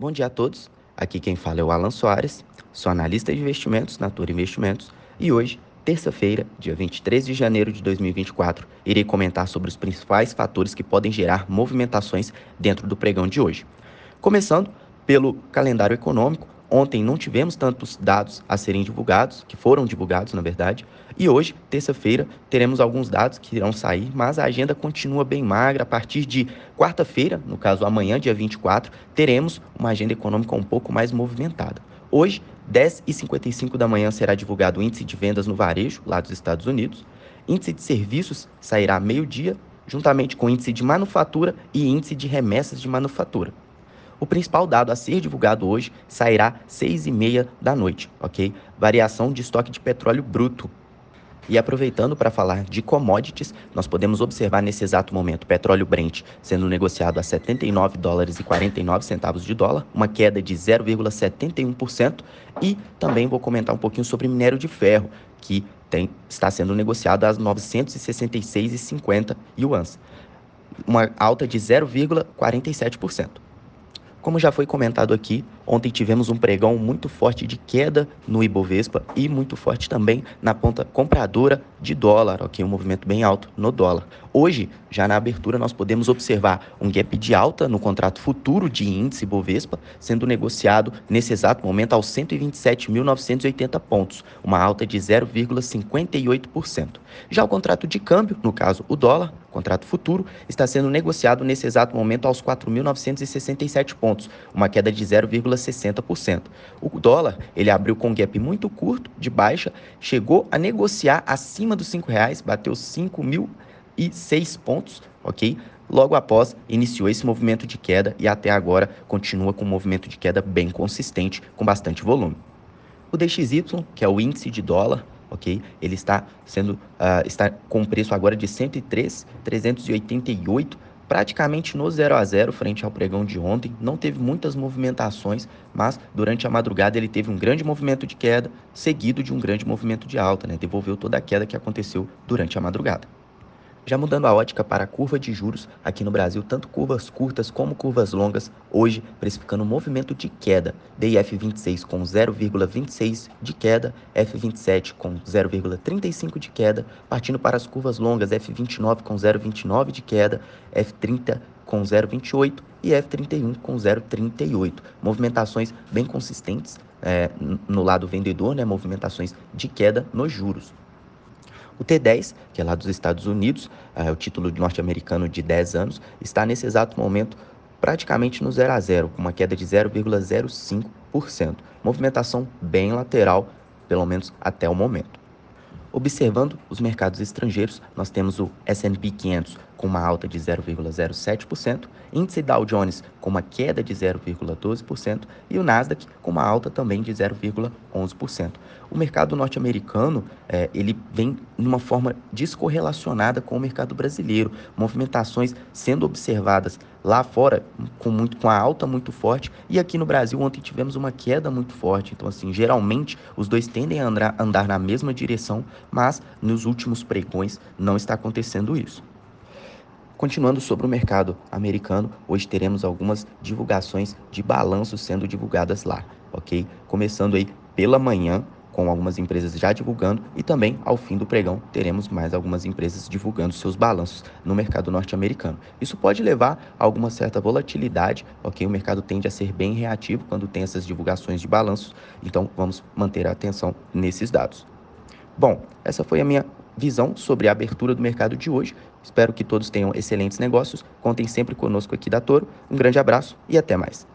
Bom dia a todos. Aqui quem fala é o Alan Soares, sou analista de investimentos na Tour Investimentos e hoje, terça-feira, dia 23 de janeiro de 2024, irei comentar sobre os principais fatores que podem gerar movimentações dentro do pregão de hoje. Começando pelo calendário econômico, Ontem não tivemos tantos dados a serem divulgados, que foram divulgados, na verdade, e hoje, terça-feira, teremos alguns dados que irão sair, mas a agenda continua bem magra. A partir de quarta-feira, no caso amanhã, dia 24, teremos uma agenda econômica um pouco mais movimentada. Hoje, 10h55 da manhã, será divulgado o índice de vendas no varejo, lá dos Estados Unidos. Índice de serviços sairá meio-dia, juntamente com índice de manufatura e índice de remessas de manufatura. O principal dado a ser divulgado hoje sairá às 6 e meia da noite, ok? Variação de estoque de petróleo bruto. E aproveitando para falar de commodities, nós podemos observar nesse exato momento o petróleo Brent sendo negociado a 79 dólares e 49 centavos de dólar, uma queda de 0,71%, e também vou comentar um pouquinho sobre minério de ferro, que tem, está sendo negociado a 966,50 yuans, uma alta de 0,47%. Como já foi comentado aqui, ontem tivemos um pregão muito forte de queda no Ibovespa e muito forte também na ponta compradora de dólar, ok? Um movimento bem alto no dólar. Hoje, já na abertura, nós podemos observar um gap de alta no contrato futuro de índice Ibovespa, sendo negociado nesse exato momento aos 127.980 pontos, uma alta de 0,58%. Já o contrato de câmbio, no caso o dólar, contrato futuro, está sendo negociado nesse exato momento aos 4.967 pontos, uma queda de 0,60%. O dólar, ele abriu com um gap muito curto, de baixa, chegou a negociar acima dos R$ reais, bateu 5.006 pontos, ok? Logo após, iniciou esse movimento de queda e até agora continua com um movimento de queda bem consistente, com bastante volume. O DXY, que é o índice de dólar, ok? Ele está sendo uh, está com preço agora de 103,388, praticamente no 0 a 0 frente ao pregão de ontem. Não teve muitas movimentações, mas durante a madrugada ele teve um grande movimento de queda, seguido de um grande movimento de alta, né? Devolveu toda a queda que aconteceu durante a madrugada. Já mudando a ótica para a curva de juros, aqui no Brasil, tanto curvas curtas como curvas longas, hoje precificando um movimento de queda. DIF26 com 0,26 de queda, F27 com 0,35 de queda, partindo para as curvas longas, F29 com 0,29 de queda, F30 com 0,28 e F31 com 0,38. Movimentações bem consistentes é, no lado vendedor, né? movimentações de queda nos juros. O T10, que é lá dos Estados Unidos, é o título norte-americano de 10 anos, está nesse exato momento praticamente no 0 a 0, com uma queda de 0,05%. Movimentação bem lateral, pelo menos até o momento. Observando os mercados estrangeiros, nós temos o S&P 500 com uma alta de 0,07%, índice Dow Jones com uma queda de 0,12% e o Nasdaq com uma alta também de 0,11%. O mercado norte-americano é, ele vem de uma forma descorrelacionada com o mercado brasileiro, movimentações sendo observadas lá fora com, muito, com a alta muito forte e aqui no Brasil ontem tivemos uma queda muito forte. Então assim, geralmente os dois tendem a andar, andar na mesma direção, mas nos últimos pregões não está acontecendo isso. Continuando sobre o mercado americano, hoje teremos algumas divulgações de balanços sendo divulgadas lá, ok? Começando aí pela manhã, com algumas empresas já divulgando e também ao fim do pregão teremos mais algumas empresas divulgando seus balanços no mercado norte-americano. Isso pode levar a alguma certa volatilidade, ok? O mercado tende a ser bem reativo quando tem essas divulgações de balanços, então vamos manter a atenção nesses dados. Bom, essa foi a minha visão sobre a abertura do mercado de hoje. Espero que todos tenham excelentes negócios. Contem sempre conosco aqui da Toro. Um grande abraço e até mais.